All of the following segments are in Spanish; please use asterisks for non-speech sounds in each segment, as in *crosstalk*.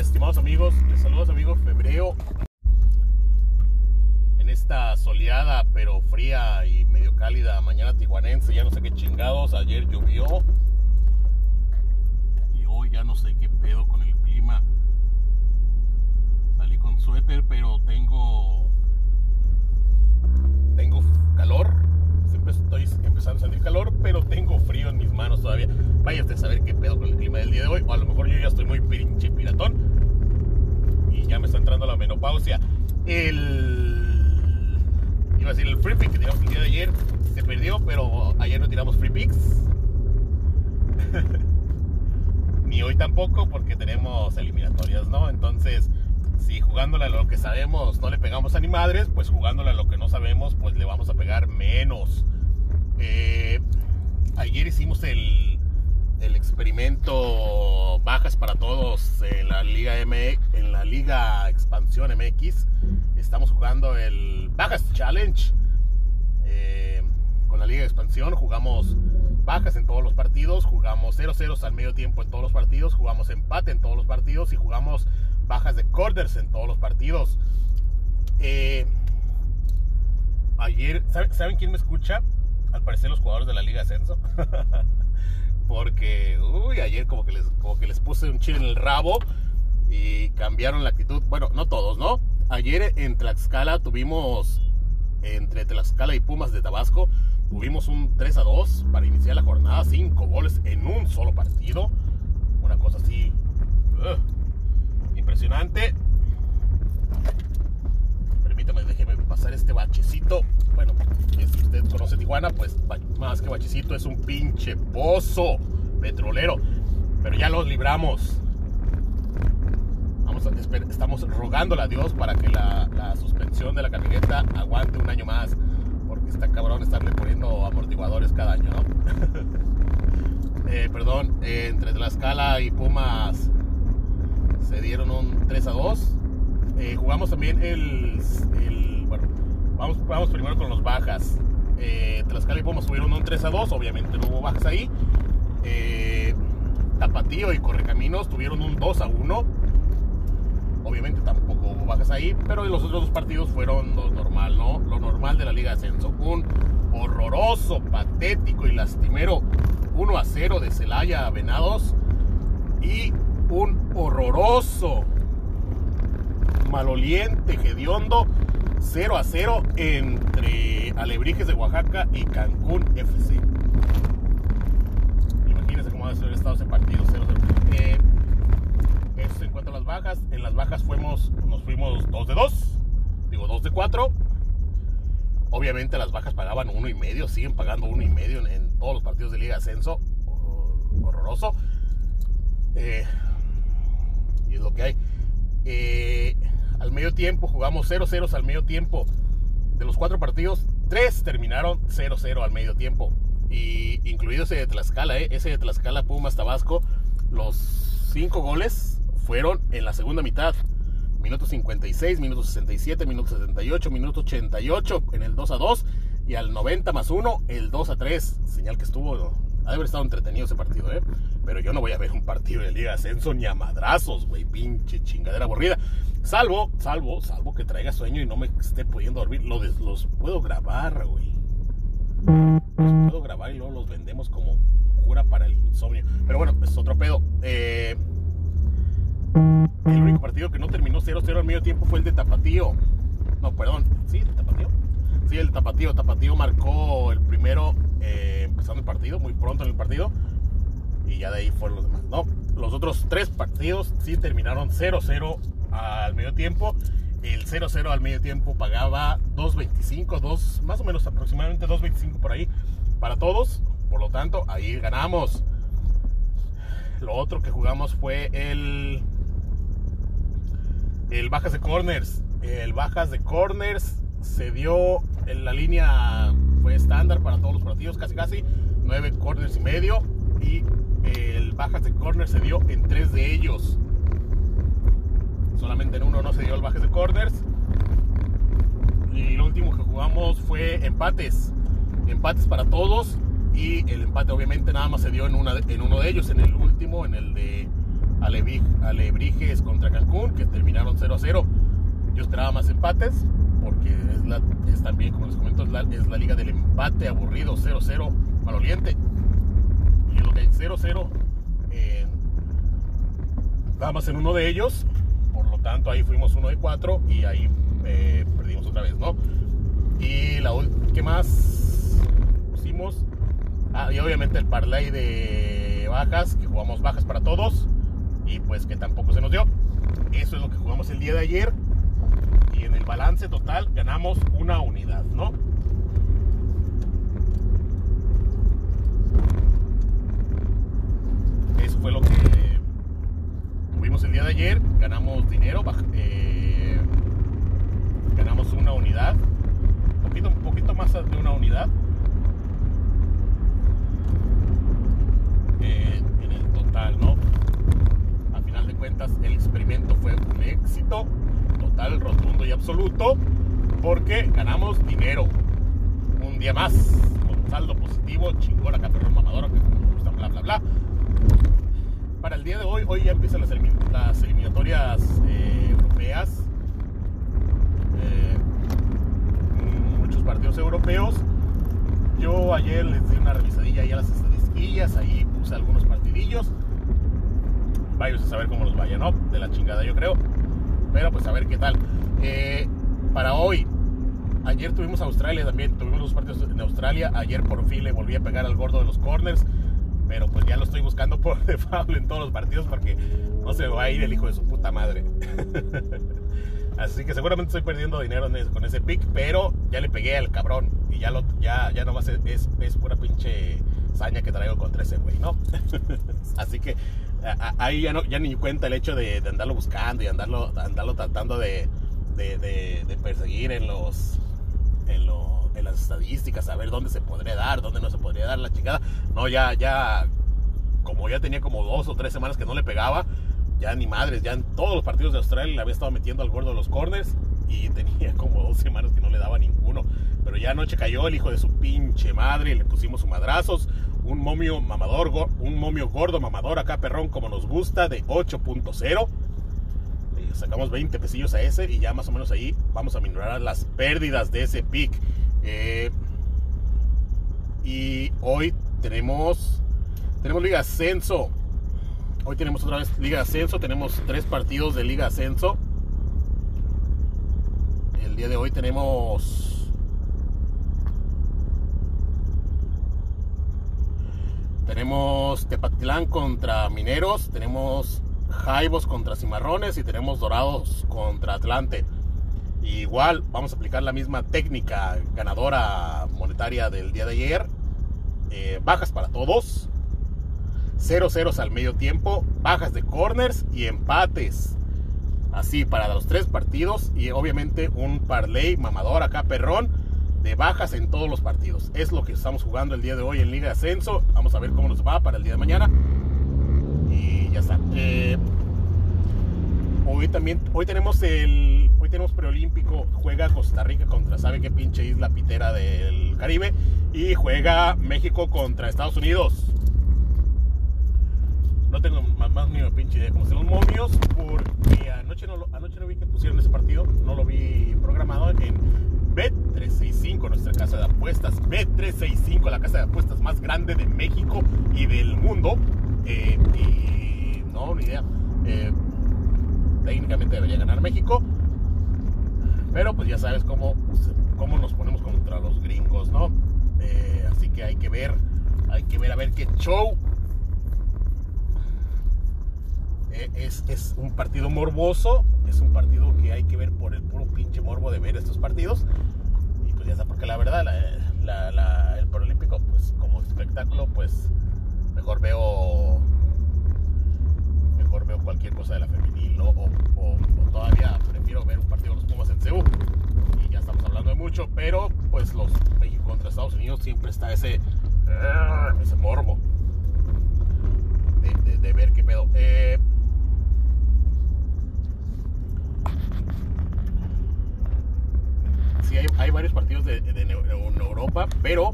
estimados amigos. Les saludos, amigos Febreo. En esta soleada, pero fría y medio cálida mañana tijuanense, ya no sé qué chingados. Ayer llovió. Y hoy ya no sé qué pedo con el clima. Salí con suéter, pero. Tengo calor. Siempre estoy empezando a sentir calor, pero tengo frío en mis manos todavía. Vaya usted a saber qué pedo con el clima del día de hoy. O a lo mejor yo ya estoy muy pinche piratón. Y ya me está entrando menopausia. El. Iba a decir el free pick que tiramos el día de ayer. Se perdió, pero ayer no tiramos free picks. *laughs* Ni hoy tampoco, porque tenemos eliminatorias, ¿no? Entonces, si jugándole a lo que sabemos no le pegamos a ni madres, pues jugándole a lo que no sabemos, pues le vamos a pegar menos. Eh, ayer hicimos el, el experimento bajas para todos en la Liga M, en la Liga Expansión MX. Estamos jugando el Bajas Challenge. Eh, con la Liga Expansión jugamos bajas en todos los partidos, jugamos 0-0 al medio tiempo en todos los partidos, jugamos empate en todos los partidos y jugamos bajas de corners en todos los partidos. Eh, ayer, ¿saben, quién me escucha? Al parecer los jugadores de la Liga Ascenso. *laughs* Porque, uy, ayer como que, les, como que les puse un chile en el rabo y cambiaron la actitud. Bueno, no todos, ¿no? Ayer en Tlaxcala tuvimos, entre Tlaxcala y Pumas de Tabasco, tuvimos un 3 a 2 para iniciar la jornada, 5 goles en un solo partido. Una cosa así. Impresionante. Este bachecito. Bueno, si usted conoce Tijuana, pues más que bachecito es un pinche pozo petrolero. Pero ya los libramos. Vamos a, estamos rogándole a Dios para que la, suspensión de la camioneta aguante un año más. Porque está cabrón estarle poniendo amortiguadores cada año, ¿no? *laughs* eh, perdón, eh, entre Tlaxcala y Pumas se dieron un 3 a 2. Eh, jugamos también el, vamos, vamos primero con los bajas. Eh, Tlaxcala y Pumas tuvieron un 3 a 2, obviamente no hubo bajas ahí. Eh, Tapatío y Correcaminos tuvieron un 2 a 1. Obviamente tampoco hubo bajas ahí, pero los otros dos partidos fueron lo normal, ¿no? Lo normal de la Liga de Ascenso. Un horroroso, patético y lastimero 1 a 0 de Celaya a Venados. Y un horroroso, maloliente, hediondo 0 a 0 entre Alebrijes de Oaxaca y Cancún FC. Imagínense cómo va a ser estado ese partido 0 0. Eh, eso en cuanto a las bajas. En las bajas fuimos, nos fuimos 2 de 2, digo 2 de 4. Obviamente las bajas pagaban uno y medio, siguen pagando uno y medio en, en todos los partidos de Liga Ascenso. Horroroso. Eh, y es lo que hay. Medio tiempo jugamos 0-0 al medio tiempo. De los cuatro partidos, tres terminaron 0-0 al medio tiempo. Y incluido ese de Tlaxcala, ¿eh? ese de Tlaxcala, Pumas, Tabasco. Los cinco goles fueron en la segunda mitad. Minuto 56, minuto 67, minuto 78, minuto 88 en el 2 a 2 y al 90 más 1 el 2 a 3. Señal que estuvo, ha de haber estado entretenido ese partido, ¿eh? Pero yo no voy a ver un partido de Liga Ascenso ni a madrazos, güey, pinche chingadera aburrida. Salvo, salvo, salvo que traiga sueño y no me esté pudiendo dormir. Los, los puedo grabar, güey. Los puedo grabar y luego los vendemos como cura para el insomnio. Pero bueno, es otro pedo. Eh, el único partido que no terminó 0-0 al medio tiempo fue el de Tapatío. No, perdón. ¿Sí? ¿De Tapatío? Sí, el Tapatío. Tapatío marcó el primero eh, empezando el partido, muy pronto en el partido. Y ya de ahí fueron los demás. No, los otros tres partidos sí terminaron 0-0 al medio tiempo. El 0-0 al medio tiempo pagaba 2.25, 2, más o menos aproximadamente 2.25 por ahí para todos. Por lo tanto, ahí ganamos. Lo otro que jugamos fue el el bajas de corners. El bajas de corners se dio en la línea fue estándar para todos los partidos, casi casi 9 corners y medio y el bajas de corners se dio en tres de ellos. Solamente en uno no se dio el bajas de corners. Y lo último que jugamos fue empates. Empates para todos. Y el empate obviamente nada más se dio en, una, en uno de ellos. En el último, en el de Alebrijes contra Cancún, que terminaron 0 a 0. Yo esperaba más empates, porque es, también, como les comento, es la, liga del empate aburrido, 0-0, maloliente. Y lo que hay 0-0, eh, nada más en uno de ellos, por lo tanto ahí fuimos uno de cuatro y ahí eh, perdimos otra vez, ¿no? Y la ¿qué más pusimos? Ah, y obviamente el parlay de bajas, que jugamos bajas para todos y pues que tampoco se nos dio. Eso es lo que jugamos el día de ayer y en el balance total ganamos una unidad, ¿no? Eso fue lo que tuvimos el día de ayer. Ganamos dinero, eh, ganamos una unidad, un poquito, un poquito más de una unidad. Eh, en el total, ¿no? Al final de cuentas, el experimento fue un éxito total, rotundo y absoluto, porque ganamos dinero. Un día más, con saldo positivo, chingón acá, perro mamadora, que nos gusta, bla, bla, bla. Para el día de hoy, hoy ya empiezan las, las eliminatorias eh, europeas. Eh, muchos partidos europeos. Yo ayer les di una revisadilla ahí a las estadísticas, ahí puse algunos partidillos. Vaya a saber cómo los vaya, ¿no? De la chingada, yo creo. Pero pues a ver qué tal. Eh, para hoy, ayer tuvimos Australia también, tuvimos los partidos en Australia. Ayer por fin le volví a pegar al gordo de los corners. Pero pues ya lo estoy buscando *laughs* por default en todos los partidos porque no se va a ir el hijo de su puta madre. *laughs* Así que seguramente estoy perdiendo dinero con ese pick, pero ya le pegué al cabrón. Y ya lo, ya, ya nomás es, es, es pura pinche saña que traigo contra ese güey, ¿no? *laughs* Así que ahí ya, no, ya ni cuenta el hecho de, andarlo buscando y andarlo, andarlo tratando de, perseguir en los, en, las estadísticas, a ver dónde se podría dar, dónde no se podría dar la chingada. No, ya, ya, como ya tenía como dos o tres semanas que no le pegaba, ya ni madres, ya en todos los partidos de Australia le había estado metiendo al gordo de los corners y *laughs* tenía como dos semanas que no le daba ninguno. Pero ya anoche cayó el hijo de su pinche madre, y le pusimos su madrazos, un momio mamador, un momio gordo mamador acá perrón como nos gusta de 8.0. Eh, sacamos 20 pesillos a ese y ya más o menos ahí vamos a minorar las pérdidas de ese pick. Eh, y hoy tenemos tenemos Liga Ascenso. Hoy tenemos otra vez Liga Ascenso. Tenemos tres partidos de Liga Ascenso. El día de hoy tenemos Tenemos Tepatitlán contra Mineros, tenemos Jaibos contra Cimarrones y tenemos Dorados contra Atlante. igual vamos a aplicar la misma técnica ganadora monetaria del día de ayer. Eh, bajas para todos. 0 ceros al medio tiempo. Bajas de corners y empates. Así para los tres partidos. Y obviamente un parlay mamador acá perrón bajas en todos los partidos. Es lo que estamos jugando el día de hoy en Liga de Ascenso. Vamos a ver cómo nos va para el día de mañana. Y ya está. Eh, hoy también, hoy tenemos el, hoy tenemos preolímpico. Juega Costa Rica contra, ¿sabe qué pinche isla pitera del Caribe? Y juega México contra Estados Unidos. No tengo más, más ni una pinche idea cómo son los momios, porque anoche no, anoche no vi que pusieron ese partido, no lo vi programado en Bet365, nuestra casa de apuestas. Bet365, la casa de apuestas más grande de México y del mundo. Eh, y no, ni idea. Eh, técnicamente debería ganar México. Pero pues ya sabes cómo, cómo nos ponemos contra los gringos, ¿no? Eh, así que hay que ver, hay que ver a ver qué show. Es, es, un partido morboso, es un partido que hay que ver por el puro pinche morbo de ver estos partidos porque la verdad, el Paralímpico, pues como espectáculo, pues mejor veo mejor veo cualquier cosa de la femenil, O, todavía prefiero ver un partido de los Pumas en Seúl. Y ya estamos hablando de mucho, pero pues los México contra Estados Unidos siempre está ese, ese morbo de, ver qué pedo. Eh, sí hay, partidos de, Europa, pero,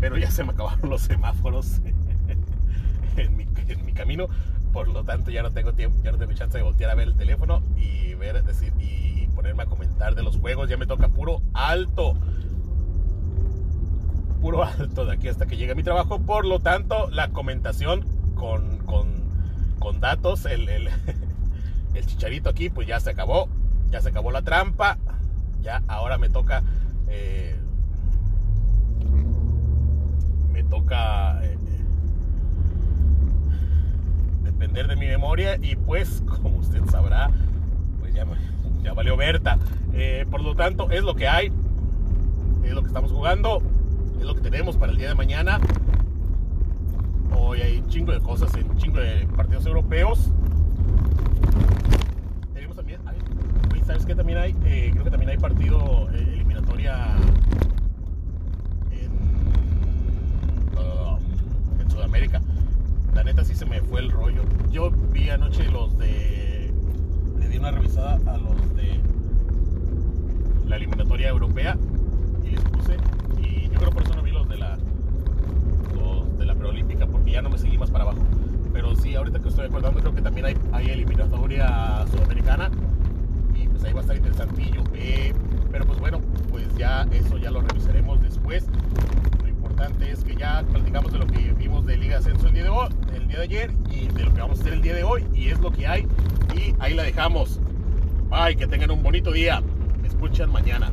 pero ya se me acabaron los semáforos *laughs* en mi, camino. Por lo tanto, ya no tengo tiempo, ya no tengo chance de voltear a ver el teléfono y ver, decir, y ponerme a comentar de los juegos. Ya me toca puro alto. Puro alto de aquí hasta que llegue mi trabajo. Por lo tanto, la comentación con, con, datos, el, el, *laughs* el chicharito aquí, pues ya se acabó. Ya se acabó la trampa. Ya ahora me toca. Eh, me toca. Eh, depender de mi memoria y pues como usted sabrá pues ya, ya valió Berta. Eh, por lo tanto es lo que hay es lo que estamos jugando es lo que tenemos para el día de mañana. Hoy hay un chingo de cosas un chingo de partidos europeos. Tenemos también sabes que también hay creo que también hay partido eliminatoria en, Sudamérica la neta sí se me fue el rollo. Yo vi anoche los de. Le di una revisada a los de la eliminatoria europea y les puse. Y yo creo por eso no vi los de la. De la preolímpica, porque ya no me seguí más para abajo. Pero sí, ahorita que estoy acordando, creo que también hay, hay eliminatoria sudamericana. Y pues ahí va a estar interesantillo. Eh, pero pues bueno, pues ya eso ya lo revisaremos después es que ya platicamos de lo que vimos de Liga Ascenso el día de hoy, el día de ayer y de lo que vamos a hacer el día de hoy y es lo que hay y ahí la dejamos. Bye, que tengan un bonito día. Me escuchan mañana.